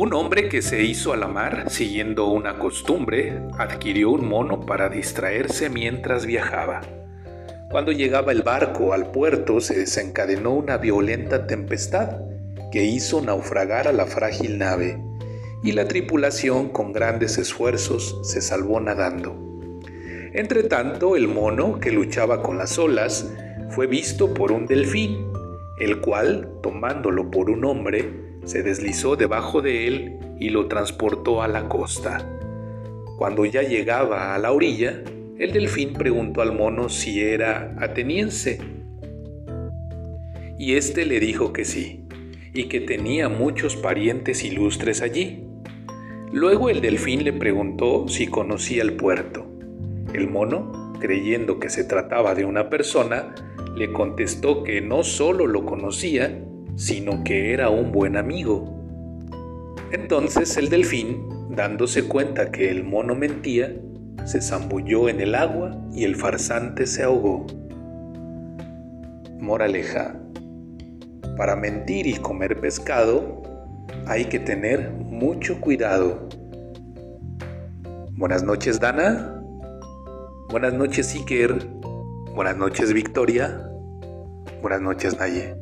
Un hombre que se hizo a la mar siguiendo una costumbre adquirió un mono para distraerse mientras viajaba. Cuando llegaba el barco al puerto se desencadenó una violenta tempestad que hizo naufragar a la frágil nave y la tripulación con grandes esfuerzos se salvó nadando. Entretanto, el mono que luchaba con las olas fue visto por un delfín, el cual, tomándolo por un hombre, se deslizó debajo de él y lo transportó a la costa. Cuando ya llegaba a la orilla, el delfín preguntó al mono si era ateniense. Y éste le dijo que sí, y que tenía muchos parientes ilustres allí. Luego el delfín le preguntó si conocía el puerto. El mono, creyendo que se trataba de una persona, le contestó que no solo lo conocía, sino que era un buen amigo. Entonces el delfín, dándose cuenta que el mono mentía, se zambulló en el agua y el farsante se ahogó. Moraleja. Para mentir y comer pescado hay que tener mucho cuidado. Buenas noches Dana. Buenas noches Iker. Buenas noches Victoria. Buenas noches Naye.